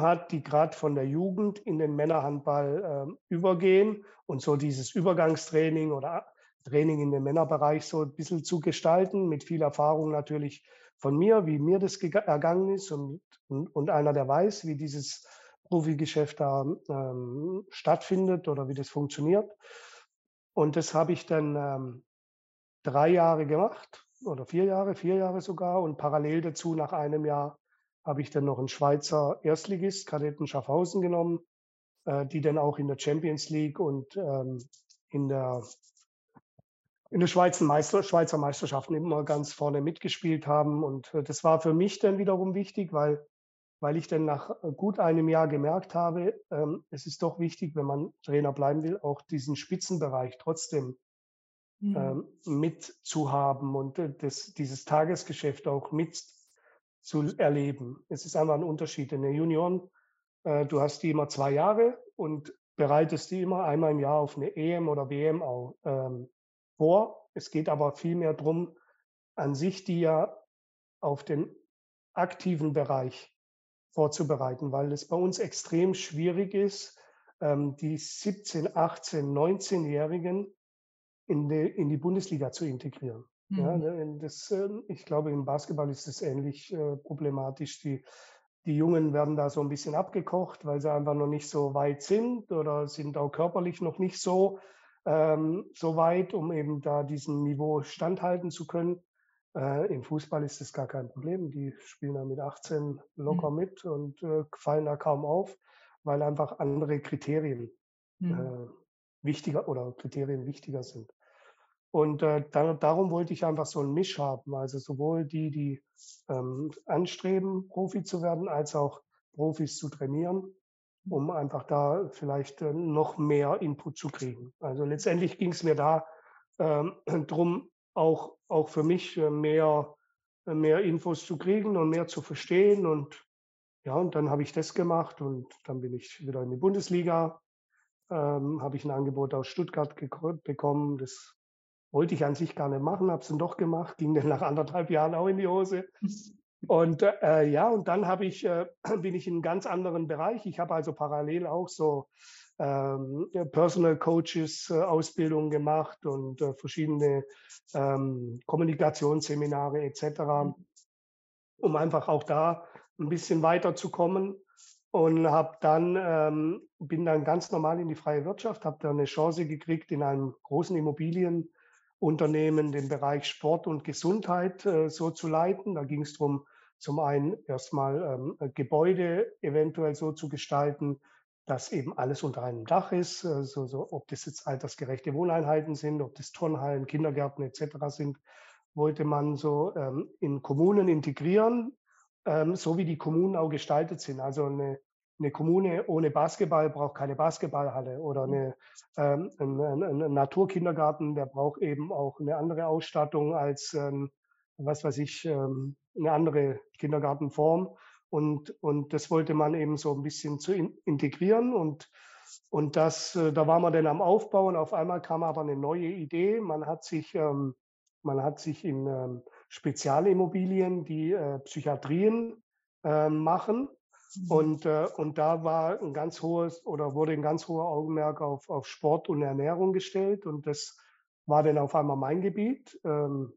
B: hat, die gerade von der Jugend in den Männerhandball ähm, übergehen und so dieses Übergangstraining oder Training in den Männerbereich so ein bisschen zu gestalten, mit viel Erfahrung natürlich von mir, wie mir das ergangen ist und, und, und einer, der weiß, wie dieses Profigeschäft da ähm, stattfindet oder wie das funktioniert. Und das habe ich dann ähm, drei Jahre gemacht oder vier Jahre, vier Jahre sogar. Und parallel dazu, nach einem Jahr, habe ich dann noch einen Schweizer Erstligist, Kadetten Schaffhausen genommen, äh, die dann auch in der Champions League und ähm, in der in der Schweizer, Meister, Schweizer Meisterschaften immer ganz vorne mitgespielt haben. Und äh, das war für mich dann wiederum wichtig, weil, weil ich dann nach äh, gut einem Jahr gemerkt habe, ähm, es ist doch wichtig, wenn man Trainer bleiben will, auch diesen Spitzenbereich trotzdem
A: Mhm.
B: ähm, mitzuhaben und äh, das, dieses Tagesgeschäft auch mit zu erleben. Es ist einfach ein Unterschied. In der Junioren, äh, du hast die immer zwei Jahre und bereitest die immer einmal im Jahr auf eine EM oder WM auch, ähm, vor. Es geht aber vielmehr darum, an sich die ja auf den aktiven Bereich vorzubereiten, weil es bei uns extrem schwierig ist, ähm, die 17, 18, 19-Jährigen in die, in die Bundesliga zu integrieren. Ja,
A: Mhm.
B: ne, das, ähm, ich glaube, im Basketball ist es ähnlich äh, problematisch. Die, die Jungen werden da so ein bisschen abgekocht, weil sie einfach noch nicht so weit sind oder sind auch körperlich noch nicht so, ähm, so weit, um eben da diesem Niveau standhalten zu können. Äh, Im Fußball ist das gar kein Problem. Die spielen da mit 18 locker
A: Mhm.
B: mit und äh, fallen da kaum auf, weil einfach andere Kriterien
A: Mhm.
B: äh, wichtiger oder Kriterien wichtiger sind. Und äh, da, darum wollte ich einfach so einen Misch haben. Also sowohl die, die ähm, anstreben, Profi zu werden, als auch Profis zu trainieren, um einfach da vielleicht äh, noch mehr Input zu kriegen. Also letztendlich ging es mir da ähm, *clears throat* drum, auch, auch für mich äh, mehr, äh, mehr Infos zu kriegen und mehr zu verstehen. Und ja, und dann habe ich das gemacht und dann bin ich wieder in die Bundesliga. Ähm, habe ich ein Angebot aus Stuttgart bekommen. Das wollte ich an sich gar nicht machen, habe es dann doch gemacht, ging dann nach anderthalb Jahren auch in die Hose. *laughs* Und äh, ja, und dann habe ich, äh, *clears throat* bin ich in einem ganz anderen Bereich. Ich habe also parallel auch so ähm, Personal Coaches äh, Ausbildung gemacht und äh, verschiedene ähm, Kommunikationsseminare etc. um einfach auch da ein bisschen weiterzukommen und habe dann ähm, bin dann ganz normal in die freie Wirtschaft, habe dann eine Chance gekriegt in einem großen Immobilienunternehmen den Bereich Sport und Gesundheit äh, so zu leiten. Da ging es darum, zum einen erstmal ähm, Gebäude eventuell so zu gestalten, dass eben alles unter einem Dach ist, äh, so, so, ob das jetzt altersgerechte Wohneinheiten sind, ob das Turnhallen, Kindergärten etc. sind, wollte man so ähm, in Kommunen integrieren, ähm, so wie die Kommunen auch gestaltet sind. Also eine, eine Kommune ohne Basketball braucht keine Basketballhalle oder eine, ähm, ein, ein, ein, Naturkindergarten, der braucht eben auch eine andere Ausstattung als, ähm, was weiß ich, ähm, eine andere Kindergartenform. Und, und das wollte man eben so ein bisschen zu in, integrieren. Und, und das, äh, da waren wir dann am Aufbau und auf einmal kam aber eine neue Idee. Man hat sich, ähm, man hat sich in ähm, Spezialimmobilien, die äh, Psychiatrien äh, machen. Mhm. Und, äh, und da war ein ganz hohes oder wurde ein ganz hoher Augenmerk auf, auf Sport und Ernährung gestellt. Und das war dann auf einmal mein Gebiet. Ähm,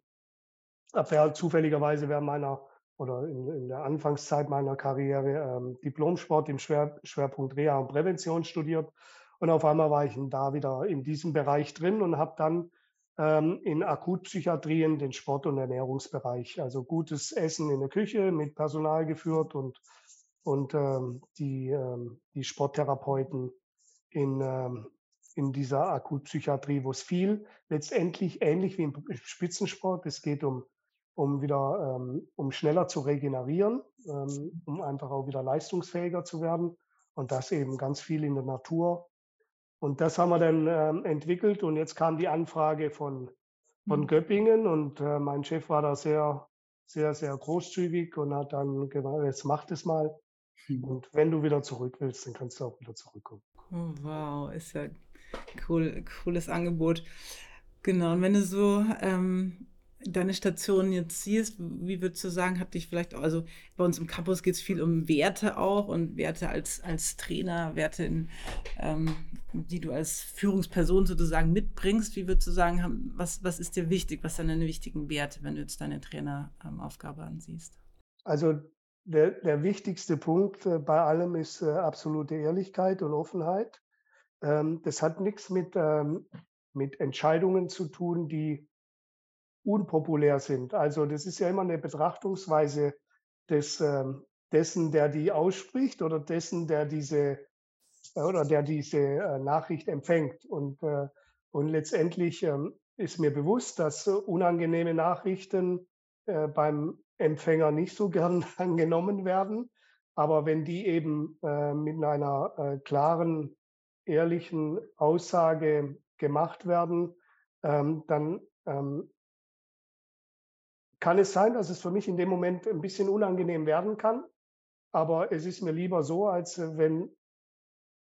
B: habe zufälligerweise während meiner oder in, in, der Anfangszeit meiner Karriere ähm, Diplomsport im Schwer, Schwerpunkt Reha und Prävention studiert. Und auf einmal war ich da wieder in diesem Bereich drin und habe dann ähm, in Akutpsychiatrien den Sport- und Ernährungsbereich, also gutes Essen in der Küche mit Personal geführt und, und ähm, die, ähm, die Sporttherapeuten in, ähm, in dieser Akutpsychiatrie, wo es viel letztendlich ähnlich wie im Spitzensport, es geht um um wieder, ähm, um schneller zu regenerieren, ähm, um einfach auch wieder leistungsfähiger zu werden. Und das eben ganz viel in der Natur. Und das haben wir dann ähm, entwickelt. Und jetzt kam die Anfrage von, von mhm. Göppingen und äh, mein Chef war da sehr, sehr, sehr großzügig und hat dann gesagt, jetzt mach das mal. Mhm. Und wenn du wieder zurück willst, dann kannst du auch wieder zurückkommen.
A: Oh, wow, ist ja cool, cooles Angebot. Genau, und wenn du so ähm, deine Station jetzt siehst, wie würdest du sagen, hat dich vielleicht, auch, also bei uns im Campus geht es viel um Werte auch und Werte als, als Trainer, Werte, in, ähm, die du als Führungsperson sozusagen mitbringst. Wie würdest du sagen, was, was ist dir wichtig, was sind deine wichtigen Werte, wenn du jetzt deine Traineraufgabe ähm, ansiehst?
B: Also der, der wichtigste Punkt äh, bei allem ist äh, absolute Ehrlichkeit und Offenheit. Ähm, das hat nichts mit, ähm, mit Entscheidungen zu tun, die unpopulär sind. Also das ist ja immer eine Betrachtungsweise des, ähm, dessen, der die ausspricht oder dessen, der diese äh, oder der diese äh, Nachricht empfängt. Und, äh, und letztendlich ähm, ist mir bewusst, dass unangenehme Nachrichten beim Empfänger nicht so gern *laughs* angenommen werden. Aber wenn die eben mit einer klaren, ehrlichen Aussage gemacht werden, ähm, dann kann es sein, dass es für mich in dem Moment ein bisschen unangenehm werden kann. Aber es ist mir lieber so, als äh, wenn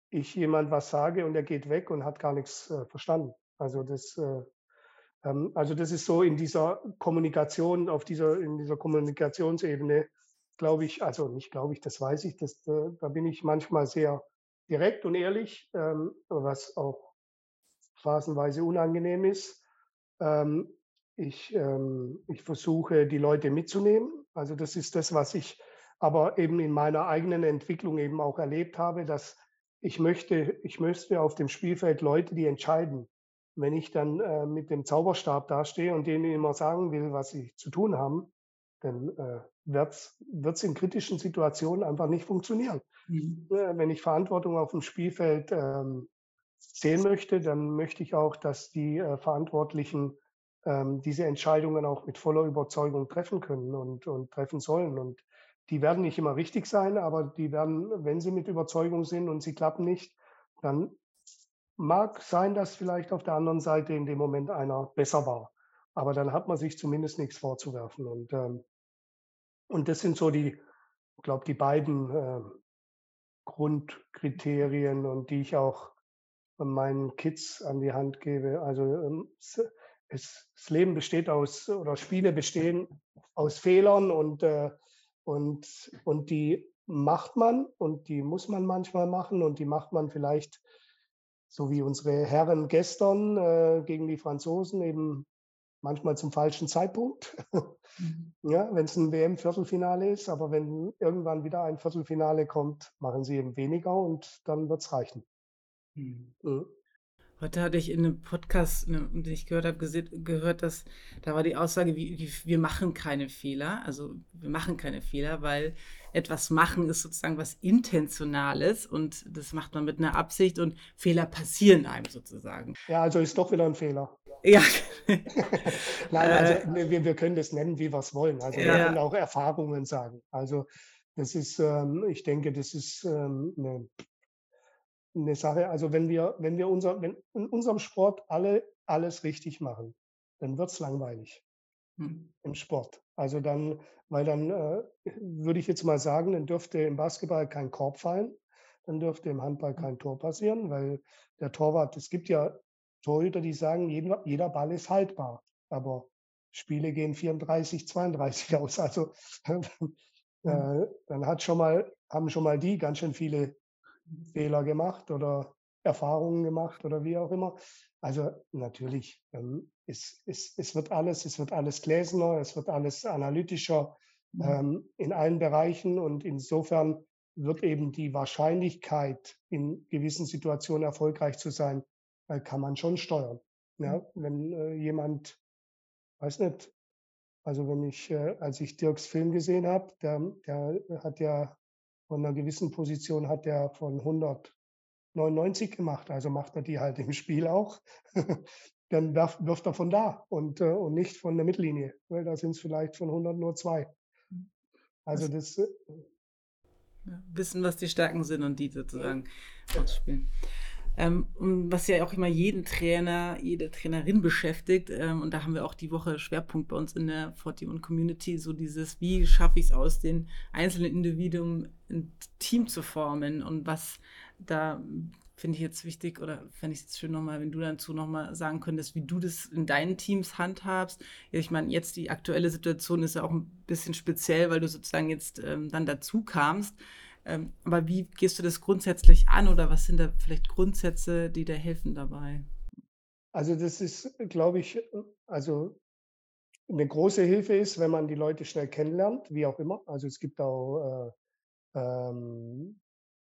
B: ich jemand was sage und er geht weg und hat gar nichts äh, verstanden. Also das, äh, ähm, also das ist so in dieser Kommunikation, auf dieser, in dieser Kommunikationsebene, glaube ich, also nicht glaube ich, das weiß ich, das, äh, da bin ich manchmal sehr direkt und ehrlich, ähm, was auch phasenweise unangenehm ist. Ähm, ich, ähm, ich versuche, die Leute mitzunehmen. Also das ist das, was ich aber eben in meiner eigenen Entwicklung eben auch erlebt habe, dass ich möchte, ich möchte auf dem Spielfeld Leute, die entscheiden. Wenn ich dann äh, mit dem Zauberstab dastehe und denen immer sagen will, was sie zu tun haben, dann äh, wird es in kritischen Situationen einfach nicht funktionieren. Mhm. Äh, wenn ich Verantwortung auf dem Spielfeld ähm, sehen möchte, dann möchte ich auch, dass die äh, Verantwortlichen ähm, diese Entscheidungen auch mit voller Überzeugung treffen können und, und treffen sollen. Und die werden nicht immer richtig sein, aber die werden, wenn sie mit Überzeugung sind und sie klappen nicht, dann mag sein, dass vielleicht auf der anderen Seite in dem Moment einer besser war. Aber dann hat man sich zumindest nichts vorzuwerfen. Und, ähm, und das sind so die, ich glaube, die beiden äh, Grundkriterien und die ich auch meinen Kids an die Hand gebe. Also ähm, es, das Leben besteht aus, oder Spiele bestehen aus Fehlern und, äh, und, und die macht man und die muss man manchmal machen und die macht man vielleicht so wie unsere Herren gestern äh, gegen die Franzosen eben manchmal zum falschen Zeitpunkt. Mhm. *laughs* Ja, wenn es ein WM-Viertelfinale ist, aber wenn irgendwann wieder ein Viertelfinale kommt, machen sie eben weniger und dann wird es reichen.
A: Mhm. Mhm. Heute hatte ich in einem Podcast, den ich gehört habe, gehört, dass da war die Aussage, wie, wir machen keine Fehler. Also wir machen keine Fehler, weil etwas machen ist sozusagen was Intentionales und das macht man mit einer Absicht und Fehler passieren einem sozusagen.
B: Ja, also ist doch wieder ein Fehler.
A: Ja. *laughs*
B: Nein, also äh. wir, wir können das nennen, wie wir es wollen. Also wir können auch Erfahrungen sagen. Also das ist, ähm, ich denke, das ist ähm, eine eine Sache. Also wenn wir, wenn wir unser, wenn in unserem Sport alle alles richtig machen, dann wird es langweilig hm. im Sport. Also dann, weil dann äh, würde ich jetzt mal sagen, dann dürfte im Basketball kein Korb fallen, dann dürfte im Handball hm. kein Tor passieren, weil der Torwart, es gibt ja Torhüter, die sagen, jeder, jeder Ball ist haltbar, aber Spiele gehen 34, 32 aus. Also *laughs* äh, dann hat schon mal, haben schon mal die ganz schön viele Fehler gemacht oder Erfahrungen gemacht oder wie auch immer. Also natürlich, ähm, es, es, es wird alles, es wird alles gläserner, es wird alles analytischer mhm. ähm, in allen Bereichen und insofern wird eben die Wahrscheinlichkeit, in gewissen Situationen erfolgreich zu sein, äh, kann man schon steuern. Ja, mhm. wenn äh, jemand, weiß nicht, also wenn ich, äh, als ich Dirks Film gesehen habe, der, der hat ja von einer gewissen Position hat er von 199 gemacht, also macht er die halt im Spiel auch. *laughs* Dann wirft, wirft er von da und, äh, und nicht von der Mittellinie, weil da sind es vielleicht von 100 nur zwei. Also das. Äh,
A: wissen, was die Stärken sind und die sozusagen ja. Ähm, was ja auch immer jeden Trainer, jede Trainerin beschäftigt. Ähm, und da haben wir auch die Woche Schwerpunkt bei uns in der 41 Community, so dieses, wie schaffe ich es aus den einzelnen Individuen ein Team zu formen und was da finde ich jetzt wichtig oder fände ich es schön nochmal, wenn du dazu nochmal sagen könntest, wie du das in deinen Teams handhabst. Ich meine, jetzt die aktuelle Situation ist ja auch ein bisschen speziell, weil du sozusagen jetzt ähm, dann dazu kamst. Ähm, aber wie gehst du das grundsätzlich an oder was sind da vielleicht Grundsätze, die dir helfen dabei?
B: Also das ist, glaube ich, also eine große Hilfe ist, wenn man die Leute schnell kennenlernt, wie auch immer. Also es gibt auch äh, ähm,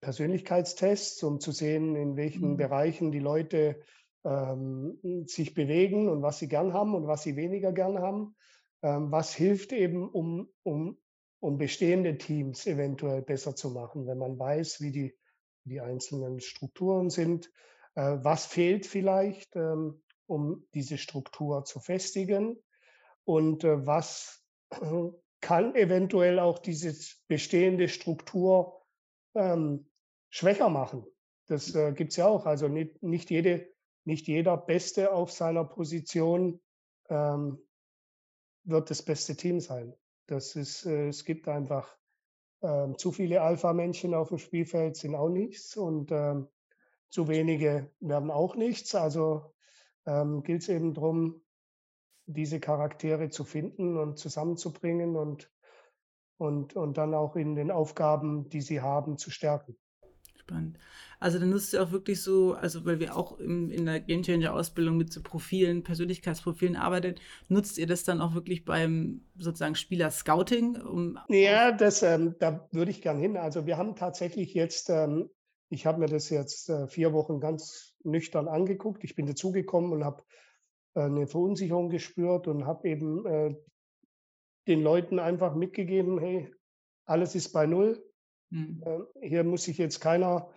B: Persönlichkeitstests, um zu sehen, in welchen mhm. Bereichen die Leute ähm, sich bewegen und was sie gern haben und was sie weniger gern haben. Ähm, was hilft eben, um, um um bestehende Teams eventuell besser zu machen, wenn man weiß, wie die, die einzelnen Strukturen sind. Äh, was fehlt vielleicht, ähm, um diese Struktur zu festigen? Und äh, was *clears throat* kann eventuell auch diese bestehende Struktur ähm, schwächer machen? Das äh, gibt es ja auch. Also nicht, nicht, jede, nicht jeder Beste auf seiner Position ähm, wird das beste Team sein. Das ist, äh, es gibt einfach ähm, zu viele Alpha-Männchen auf dem Spielfeld sind auch nichts und ähm, zu wenige werden auch nichts. Also ähm, gilt es eben darum, diese Charaktere zu finden und zusammenzubringen und, und, und dann auch in den Aufgaben, die sie haben, zu stärken
A: spannend. Also dann nutzt ihr auch wirklich so, also weil wir auch im, in der Game Changer Ausbildung mit so Profilen, Persönlichkeitsprofilen arbeiten, nutzt ihr das dann auch wirklich beim sozusagen Spieler Scouting? Um
B: ja, das, ähm, da würde ich gern hin. Also wir haben tatsächlich jetzt, ähm, ich habe mir das jetzt äh, vier Wochen ganz nüchtern angeguckt. Ich bin dazugekommen und habe äh, eine Verunsicherung gespürt und habe eben äh, den Leuten einfach mitgegeben, hey, alles ist bei Null. Mhm. hier muss sich jetzt keiner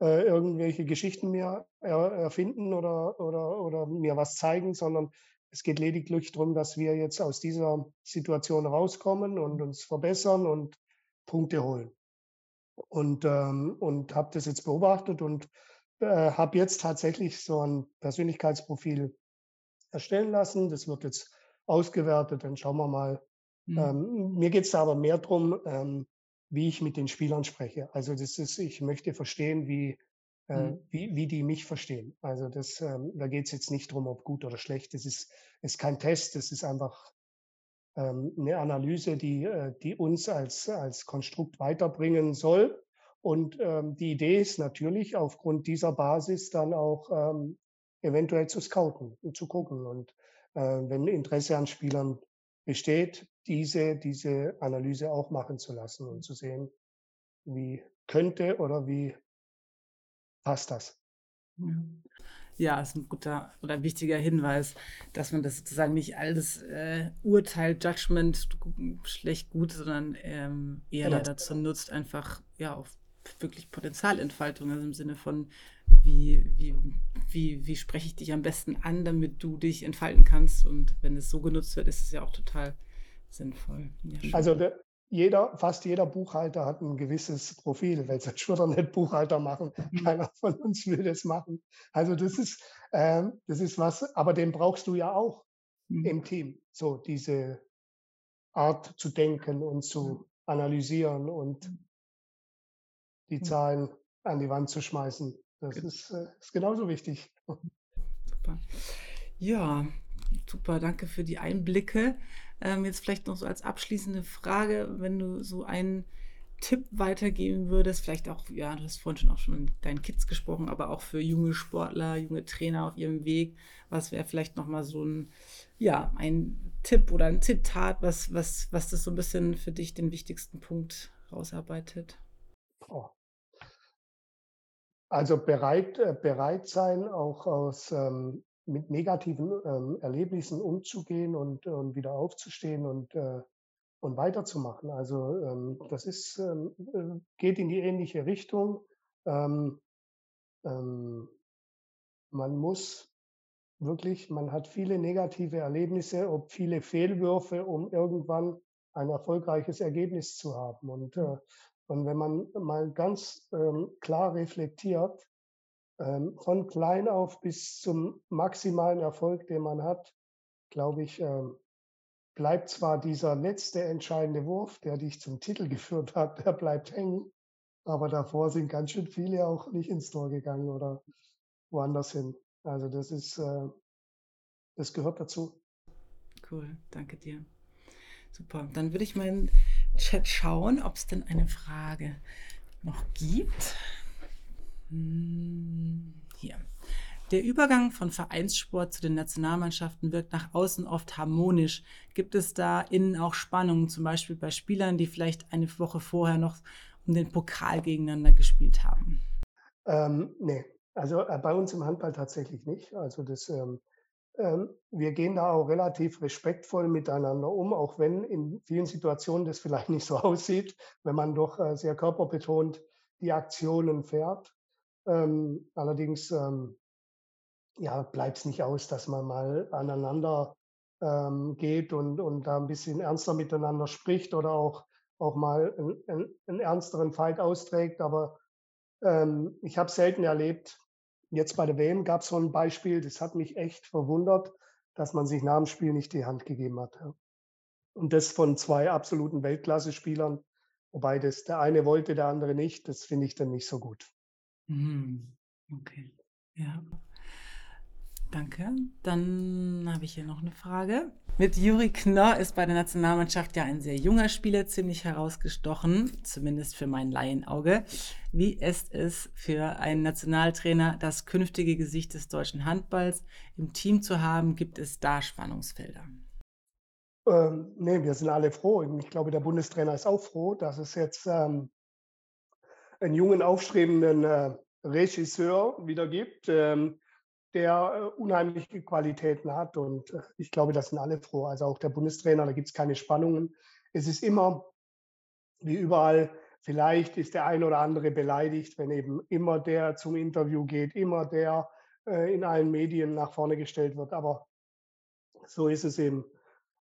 B: äh, irgendwelche Geschichten mehr er, erfinden oder, oder, oder mir was zeigen, sondern es geht lediglich darum, dass wir jetzt aus dieser Situation rauskommen und uns verbessern und Punkte holen. Und, ähm, und habe das jetzt beobachtet und äh, habe jetzt tatsächlich so ein Persönlichkeitsprofil erstellen lassen. Das wird jetzt ausgewertet, dann schauen wir mal. Mhm. Ähm, mir geht es aber mehr darum, ähm, wie ich mit den Spielern spreche. Also das ist, ich möchte verstehen, wie, äh, mhm. wie, wie die mich verstehen. Also das, ähm, da geht es jetzt nicht drum, ob gut oder schlecht. Das ist, ist kein Test, das ist einfach ähm, eine Analyse, die, äh, die uns als, als Konstrukt weiterbringen soll. Und ähm, die Idee ist natürlich aufgrund dieser Basis dann auch ähm, eventuell zu scouten und zu gucken. Und äh, wenn Interesse an Spielern besteht, diese, diese Analyse auch machen zu lassen und zu sehen, wie könnte oder wie passt das.
A: Ja, ist ein guter oder wichtiger Hinweis, dass man das sozusagen nicht alles äh, Urteil, Judgment, schlecht, gut, sondern ähm, eher genau. dazu nutzt, einfach ja auf wirklich Potenzialentfaltung, also im Sinne von, wie, wie, wie, wie spreche ich dich am besten an, damit du dich entfalten kannst. Und wenn es so genutzt wird, ist es ja auch total sinnvoll. Ja,
B: also der, jeder, fast jeder Buchhalter hat ein gewisses Profil, weil sonst würde er nicht Buchhalter machen. Mhm. Keiner von uns will das machen. Also das ist, äh, das ist was, aber den brauchst du ja auch mhm. im Team. So diese Art zu denken und zu analysieren und mhm. die Zahlen an die Wand zu schmeißen. Das ist, äh, ist genauso wichtig. *laughs*
A: Super. Ja, super. Danke für die Einblicke. Ähm, jetzt vielleicht noch so als abschließende Frage, wenn du so einen Tipp weitergeben würdest, vielleicht auch, ja, du hast vorhin schon auch schon mit deinen Kids gesprochen, aber auch für junge Sportler, junge Trainer auf ihrem Weg, was wäre vielleicht nochmal so ein, ja, ein Tipp oder ein Zitat, was, was, was das so ein bisschen für dich den wichtigsten Punkt rausarbeitet? Oh.
B: Also bereit, äh, bereit sein, auch aus, ähm, mit negativen ähm, Erlebnissen umzugehen und, und wieder aufzustehen und, äh, und weiterzumachen. Also ähm, das ist, ähm, äh, geht in die ähnliche Richtung. Ähm, ähm, man muss wirklich, man hat viele negative Erlebnisse, ob viele Fehlwürfe, um irgendwann ein erfolgreiches Ergebnis zu haben. Und äh, und wenn man mal ganz ähm, klar reflektiert, ähm, von klein auf bis zum maximalen Erfolg, den man hat, glaube ich, ähm, bleibt zwar dieser letzte entscheidende Wurf, der dich zum Titel *laughs* geführt hat, der bleibt hängen, aber davor sind ganz schön viele auch nicht ins Tor gegangen oder woanders hin. Also das ist, äh, das gehört dazu.
A: Cool, danke dir. Super. Dann würde ich meinen Chat schauen, ob es denn eine Frage noch gibt. Hm, hier. Der Übergang von Vereinssport zu den Nationalmannschaften wirkt nach außen oft harmonisch. Gibt es da innen auch Spannungen, zum Beispiel bei Spielern, die vielleicht eine Woche vorher noch um den Pokal gegeneinander gespielt haben?
B: Ähm, nee, also äh, bei uns im Handball tatsächlich nicht. Also das ähm, ähm, wir gehen da auch relativ respektvoll miteinander um, auch wenn in vielen Situationen das *laughs* vielleicht nicht so aussieht, wenn man doch äh, sehr körperbetont die Aktionen fährt. Ähm, allerdings ähm, ja, bleibt es nicht aus, dass man mal aneinander geht und, und da ein bisschen ernster miteinander spricht oder auch, auch mal einen, einen, einen ernsteren Fight austrägt. Aber ähm, ich habe selten erlebt, Jetzt bei der WM gab es so ein Beispiel, das hat mich echt verwundert, dass man sich nach dem Spiel nicht die Hand gegeben hat. Ja. Und das von zwei absoluten Weltklasse-Spielern, wobei das der eine wollte, der andere nicht, das finde ich dann nicht so gut.
A: Mhm. Okay, ja. Danke. Dann habe ich hier noch eine Frage. Mit Juri Knorr ist bei der Nationalmannschaft ja ein sehr junger Spieler ziemlich herausgestochen, zumindest für mein Laienauge. Wie ist es für einen Nationaltrainer, das künftige Gesicht des deutschen Handballs im Team zu haben? Gibt es da Spannungsfelder?
B: Ähm, nee, wir sind alle froh. Ich glaube, der Bundestrainer ist auch froh, dass es jetzt ähm, einen jungen, aufstrebenden äh, Regisseur wieder gibt. Ähm, der äh, unheimliche Qualitäten hat. Und äh, ich glaube, das sind alle froh. Also auch der Bundestrainer, da gibt es keine Spannungen. Es ist immer, wie überall, vielleicht ist der ein oder andere beleidigt, wenn eben immer der zum Interview geht, immer der äh, in allen Medien nach vorne gestellt wird. Aber so ist es eben.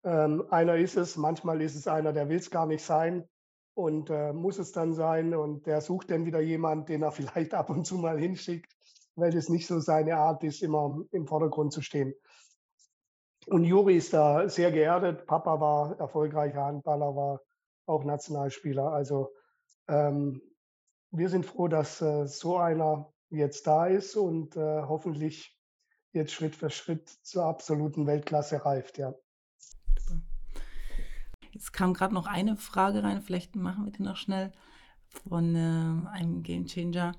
B: Ähm, einer ist es, manchmal ist es einer, der will es gar nicht sein und äh, muss es dann sein und der sucht dann wieder jemand, den er *laughs* vielleicht ab und zu mal hinschickt weil es nicht so seine Art ist, immer im Vordergrund zu stehen. Und Juri ist da sehr geerdet. Papa war erfolgreicher Handballer, war auch Nationalspieler. Also ähm, wir sind froh, dass äh, so einer jetzt da ist und äh, hoffentlich jetzt Schritt für Schritt zur absoluten Weltklasse reift, ja.
A: Jetzt kam gerade noch eine Frage rein, vielleicht machen wir die noch schnell von äh, einem Gamechanger.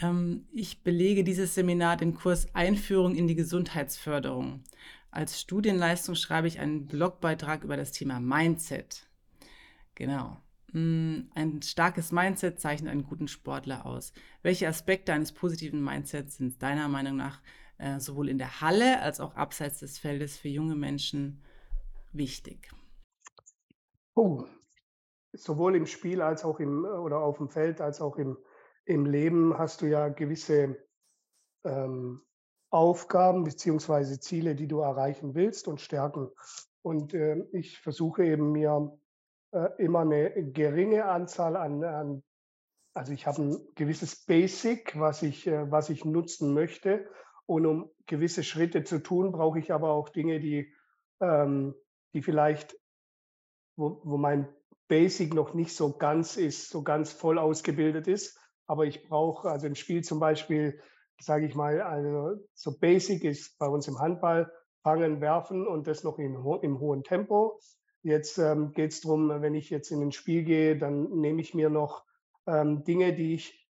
A: Ähm, ich belege dieses Seminar den Kurs Einführung in die Gesundheitsförderung. Als Studienleistung schreibe ich einen Blogbeitrag über das Thema Mindset. Genau. Mm, ein starkes Mindset zeichnet einen guten Sportler aus. Welche Aspekte eines positiven Mindsets sind deiner Meinung nach äh, sowohl in der Halle als auch abseits des Feldes für junge Menschen wichtig?
B: Oh, sowohl im Spiel als auch im oder auf dem Feld als auch im, im Leben hast du ja gewisse ähm, Aufgaben beziehungsweise Ziele, die du erreichen willst und Stärken. Und äh, ich versuche eben mir äh, immer eine geringe Anzahl an, an also ich habe ein gewisses Basic, was ich, äh, was ich nutzen möchte. Und um gewisse Schritte zu tun, brauche ich aber auch Dinge, die, ähm, die vielleicht, wo, wo mein Basic noch nicht so ganz ist, so ganz voll ausgebildet ist. Aber ich brauche, also ein Spiel zum Beispiel, sage ich mal, also so Basic ist bei uns im Handball, fangen, werfen und das noch in, im hohen Tempo. Jetzt ähm, geht es darum, wenn ich jetzt in ein Spiel gehe, dann nehme ich mir noch ähm, Dinge, die ich,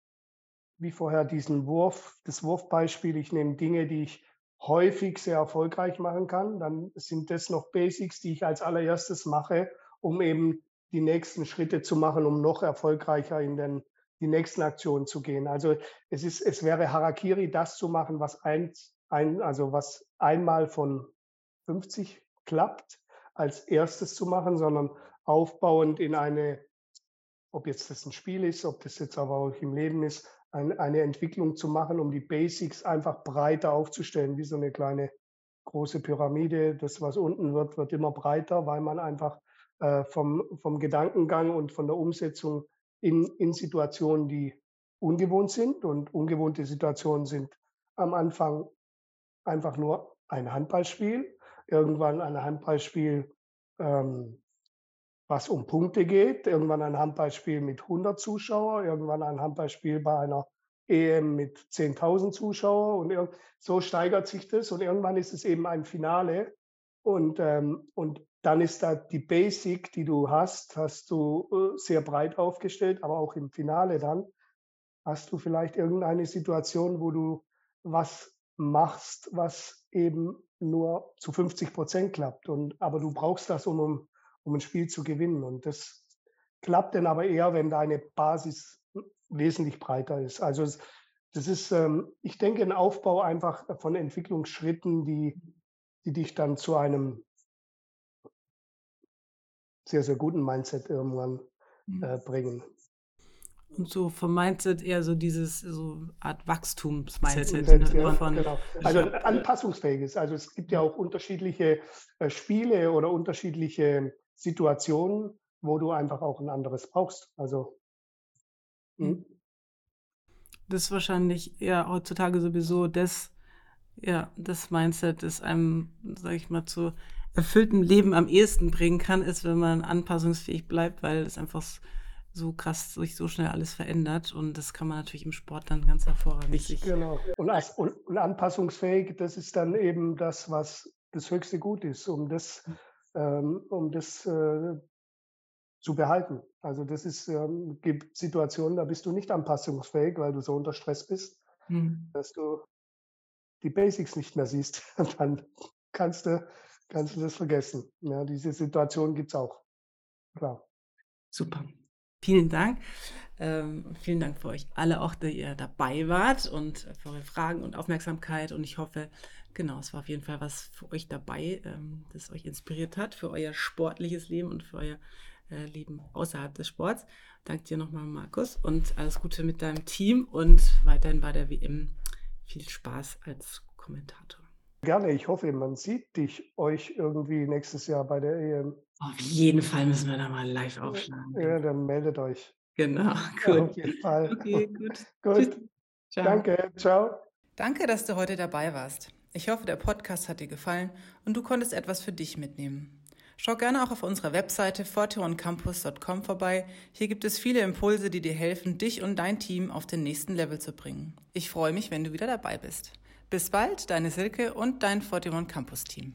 B: wie vorher diesen Wurf, das Wurfbeispiel, ich nehme Dinge, die ich häufig sehr erfolgreich machen kann. Dann sind das noch Basics, die ich als allererstes mache, um eben die nächsten Schritte zu machen, um noch erfolgreicher in den, die nächsten Aktionen zu gehen. Also es ist, es wäre Harakiri, das zu machen, was ein, ein, also was einmal von 50 klappt, als erstes zu machen, sondern aufbauend in eine, ob jetzt das ein Spiel ist, ob das jetzt aber auch im Leben ist, ein, eine Entwicklung zu machen, um die Basics einfach breiter aufzustellen, wie so eine kleine große Pyramide. Das, was unten wird, wird immer breiter, weil man einfach äh, vom, vom Gedankengang und von der Umsetzung in, in Situationen, die ungewohnt sind. Und ungewohnte Situationen sind am Anfang einfach nur ein Handballspiel, irgendwann ein Handballspiel, ähm, was um Punkte geht, irgendwann ein Handballspiel mit 100 Zuschauern, irgendwann ein Handballspiel bei einer EM mit 10.000 Zuschauern und so steigert sich das und irgendwann ist es eben ein Finale und, ähm, und dann ist da die Basic, die du hast, hast du äh, sehr breit aufgestellt, aber auch im Finale dann hast du vielleicht irgendeine Situation, wo du was machst, was eben nur zu 50 Prozent klappt. Und, aber du brauchst das, um, um ein Spiel zu gewinnen. Und das klappt dann aber eher, wenn deine Basis wesentlich breiter ist. Also das ist, ähm, ich denke, ein Aufbau einfach von Entwicklungsschritten, die, die dich dann zu einem sehr, sehr guten Mindset irgendwann mhm. äh, bringen.
A: Und so vom Mindset eher so dieses so Art Wachstumsmindset. Ne?
B: Ja, genau. Also anpassungsfähiges. Also es gibt ja auch unterschiedliche äh, Spiele oder unterschiedliche Situationen, wo du einfach auch ein anderes brauchst. Also
A: hm. Mhm. das ist wahrscheinlich ja heutzutage sowieso das, ja, das Mindset, das einem, sag ich mal, zu erfülltem Leben am ehesten bringen kann, ist, wenn man anpassungsfähig bleibt, weil es einfach so krass sich so schnell alles verändert und das kann man natürlich im Sport dann ganz hervorragend
B: sich. Genau. Und, und, und, anpassungsfähig, das ist dann eben das, was das höchste Gut ist, um das, ähm, um das äh, zu behalten. Also das ist, ähm, gibt Situationen, da bist du nicht anpassungsfähig, weil du so unter Stress bist, mhm. dass du die Basics nicht mehr siehst. Und *laughs* dann kannst du kannst du das vergessen. Ja, diese Situation gibt es auch. Klar.
A: Super. Vielen Dank. Ähm, vielen Dank für euch alle auch, dass ihr dabei wart und für eure Fragen und Aufmerksamkeit. Und ich hoffe, genau, es war auf jeden Fall was für euch dabei, ähm, das euch inspiriert hat für euer sportliches Leben und für euer äh, Leben außerhalb des Sports. Danke dir nochmal, Markus, und alles Gute mit deinem Team und weiterhin bei der WM. Viel Spaß als Kommentator.
B: Gerne, ich hoffe, man sieht dich, euch irgendwie nächstes Jahr bei der EM.
A: Auf jeden Fall müssen wir da mal live aufschlagen.
B: Ja, dann meldet euch.
A: Genau, *laughs*
B: gut. auf jeden Fall. Okay, gut. *laughs* gut. Ciao. Danke, ciao.
A: Danke, dass du heute dabei warst. Ich hoffe, der Podcast hat dir gefallen und du konntest etwas für dich mitnehmen. Schau gerne auch auf unserer Webseite forteoncampus.com vorbei. Hier gibt es viele Impulse, die dir helfen, dich und dein Team auf den nächsten Level zu bringen. Ich freue mich, wenn du wieder dabei bist. Bis bald, deine Silke und dein 41 Campus Team.